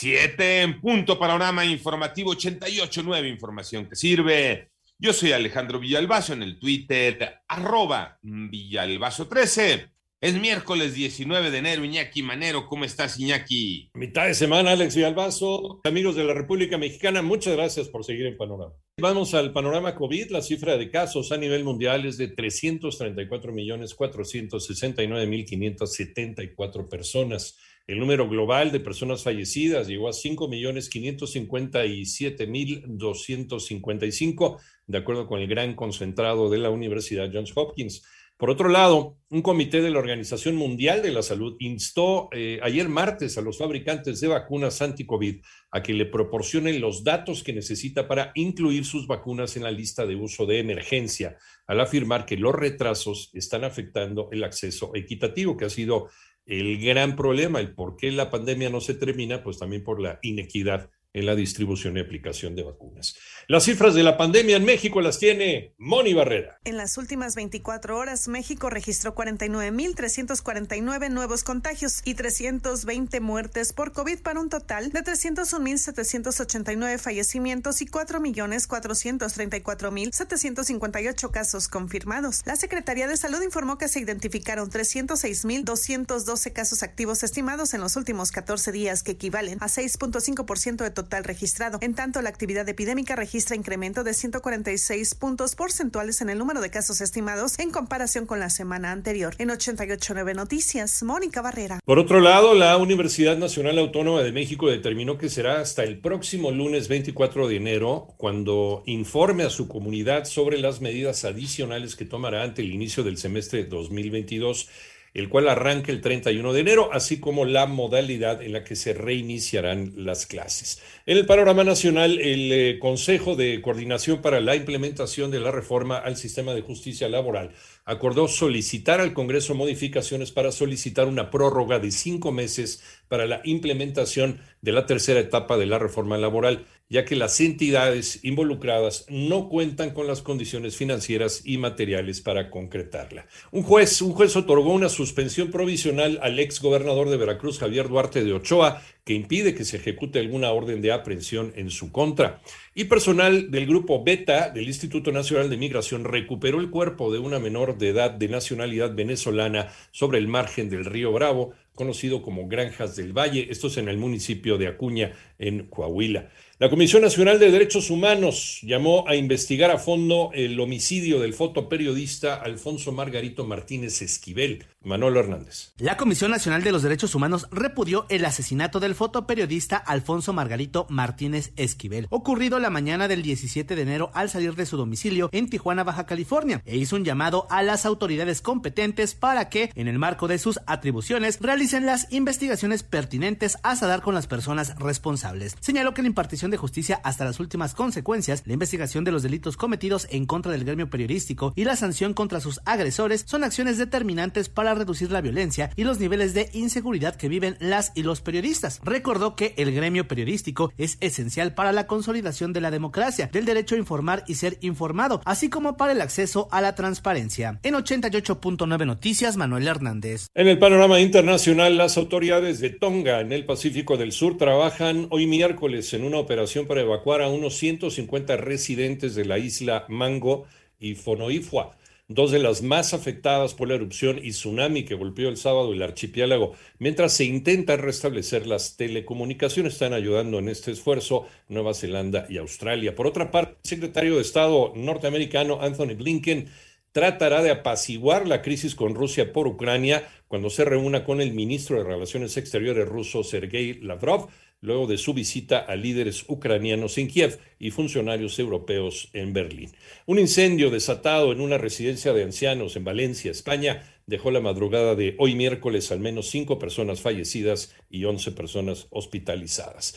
Siete en punto, panorama informativo 88.9, información que sirve. Yo soy Alejandro Villalbazo en el Twitter, arroba Villalbazo13. Es miércoles 19 de enero, Iñaki Manero. ¿Cómo estás, Iñaki? Mitad de semana, Alex Villalbazo. Amigos de la República Mexicana, muchas gracias por seguir en Panorama. Vamos al panorama COVID. La cifra de casos a nivel mundial es de 334 millones 469 mil 574 personas. El número global de personas fallecidas llegó a 5 millones 557 mil 255, de acuerdo con el gran concentrado de la Universidad Johns Hopkins. Por otro lado, un comité de la Organización Mundial de la Salud instó eh, ayer martes a los fabricantes de vacunas anti-COVID a que le proporcionen los datos que necesita para incluir sus vacunas en la lista de uso de emergencia, al afirmar que los retrasos están afectando el acceso equitativo, que ha sido el gran problema, el por qué la pandemia no se termina, pues también por la inequidad en la distribución y aplicación de vacunas. Las cifras de la pandemia en México las tiene Moni Barrera. En las últimas 24 horas, México registró 49.349 nuevos contagios y 320 muertes por COVID para un total de 301.789 fallecimientos y 4.434.758 casos confirmados. La Secretaría de Salud informó que se identificaron 306.212 casos activos estimados en los últimos 14 días, que equivalen a 6.5% de total registrado. En tanto, la actividad epidémica registra incremento de 146 puntos porcentuales en el número de casos estimados en comparación con la semana anterior. En 889 Noticias, Mónica Barrera. Por otro lado, la Universidad Nacional Autónoma de México determinó que será hasta el próximo lunes 24 de enero cuando informe a su comunidad sobre las medidas adicionales que tomará ante el inicio del semestre 2022 el cual arranca el 31 de enero, así como la modalidad en la que se reiniciarán las clases. En el panorama nacional, el eh, Consejo de Coordinación para la Implementación de la Reforma al Sistema de Justicia Laboral acordó solicitar al Congreso modificaciones para solicitar una prórroga de cinco meses para la implementación de la tercera etapa de la reforma laboral, ya que las entidades involucradas no cuentan con las condiciones financieras y materiales para concretarla. Un juez, un juez otorgó una suspensión provisional al ex gobernador de Veracruz, Javier Duarte de Ochoa, que impide que se ejecute alguna orden de aprehensión en su contra. Y personal del grupo Beta del Instituto Nacional de Migración recuperó el cuerpo de una menor de edad de nacionalidad venezolana sobre el margen del río Bravo, conocido como Granjas del Valle. Esto es en el municipio de Acuña, en Coahuila. La Comisión Nacional de Derechos Humanos llamó a investigar a fondo el homicidio del fotoperiodista Alfonso Margarito Martínez Esquivel. Manolo Hernández. La Comisión Nacional de los Derechos Humanos repudió el asesinato del fotoperiodista Alfonso Margarito Martínez Esquivel, ocurrido la mañana del 17 de enero al salir de su domicilio en Tijuana, Baja California, e hizo un llamado a las autoridades competentes para que, en el marco de sus atribuciones, realicen las investigaciones pertinentes hasta dar con las personas responsables. Señaló que la impartición de justicia hasta las últimas consecuencias, la investigación de los delitos cometidos en contra del gremio periodístico y la sanción contra sus agresores son acciones determinantes para reducir la violencia y los niveles de inseguridad que viven las y los periodistas. Recordó que el gremio periodístico es esencial para la consolidación de la democracia, del derecho a informar y ser informado, así como para el acceso a la transparencia. En 88.9 Noticias, Manuel Hernández. En el panorama internacional, las autoridades de Tonga, en el Pacífico del Sur, trabajan hoy miércoles en una operación para evacuar a unos 150 residentes de la isla Mango y Fonoifua, dos de las más afectadas por la erupción y tsunami que golpeó el sábado el archipiélago. Mientras se intenta restablecer las telecomunicaciones, están ayudando en este esfuerzo Nueva Zelanda y Australia. Por otra parte, el secretario de Estado norteamericano Anthony Blinken tratará de apaciguar la crisis con Rusia por Ucrania cuando se reúna con el ministro de Relaciones Exteriores ruso Sergei Lavrov luego de su visita a líderes ucranianos en Kiev y funcionarios europeos en Berlín. Un incendio desatado en una residencia de ancianos en Valencia, España, dejó la madrugada de hoy miércoles al menos cinco personas fallecidas y once personas hospitalizadas.